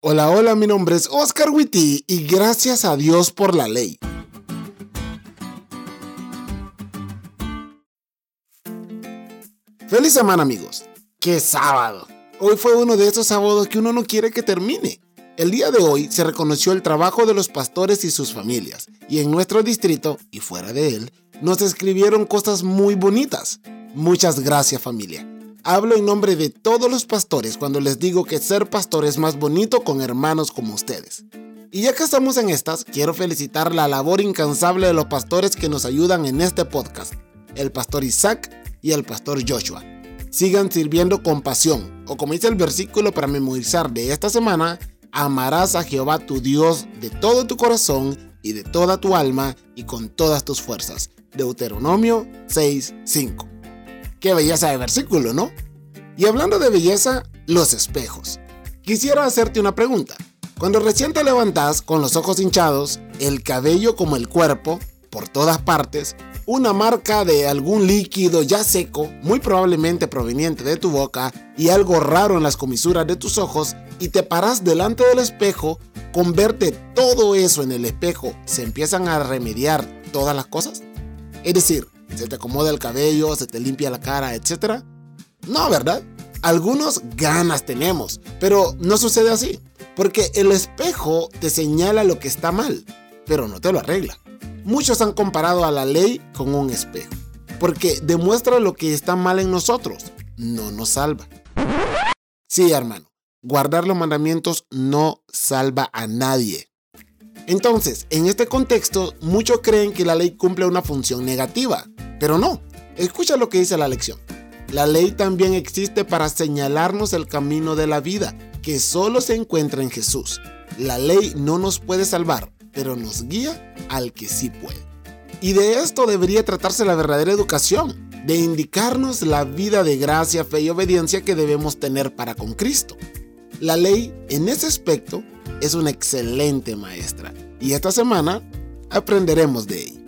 Hola, hola, mi nombre es Oscar Witty y gracias a Dios por la ley. Feliz semana amigos. ¡Qué sábado! Hoy fue uno de esos sábados que uno no quiere que termine. El día de hoy se reconoció el trabajo de los pastores y sus familias, y en nuestro distrito, y fuera de él, nos escribieron cosas muy bonitas. Muchas gracias familia. Hablo en nombre de todos los pastores cuando les digo que ser pastor es más bonito con hermanos como ustedes. Y ya que estamos en estas, quiero felicitar la labor incansable de los pastores que nos ayudan en este podcast, el pastor Isaac y el pastor Joshua. Sigan sirviendo con pasión, o como dice el versículo para memorizar de esta semana, amarás a Jehová tu Dios de todo tu corazón y de toda tu alma y con todas tus fuerzas. Deuteronomio 6:5. Qué belleza de versículo, ¿no? Y hablando de belleza, los espejos. Quisiera hacerte una pregunta. Cuando recién te levantas con los ojos hinchados, el cabello como el cuerpo, por todas partes, una marca de algún líquido ya seco, muy probablemente proveniente de tu boca, y algo raro en las comisuras de tus ojos, y te paras delante del espejo, con verte todo eso en el espejo, ¿se empiezan a remediar todas las cosas? Es decir, se te acomoda el cabello, se te limpia la cara, etc. No, ¿verdad? Algunos ganas tenemos, pero no sucede así, porque el espejo te señala lo que está mal, pero no te lo arregla. Muchos han comparado a la ley con un espejo, porque demuestra lo que está mal en nosotros, no nos salva. Sí, hermano, guardar los mandamientos no salva a nadie. Entonces, en este contexto, muchos creen que la ley cumple una función negativa, pero no. Escucha lo que dice la lección. La ley también existe para señalarnos el camino de la vida, que solo se encuentra en Jesús. La ley no nos puede salvar, pero nos guía al que sí puede. Y de esto debería tratarse la verdadera educación, de indicarnos la vida de gracia, fe y obediencia que debemos tener para con Cristo. La ley, en ese aspecto, es una excelente maestra y esta semana aprenderemos de ella.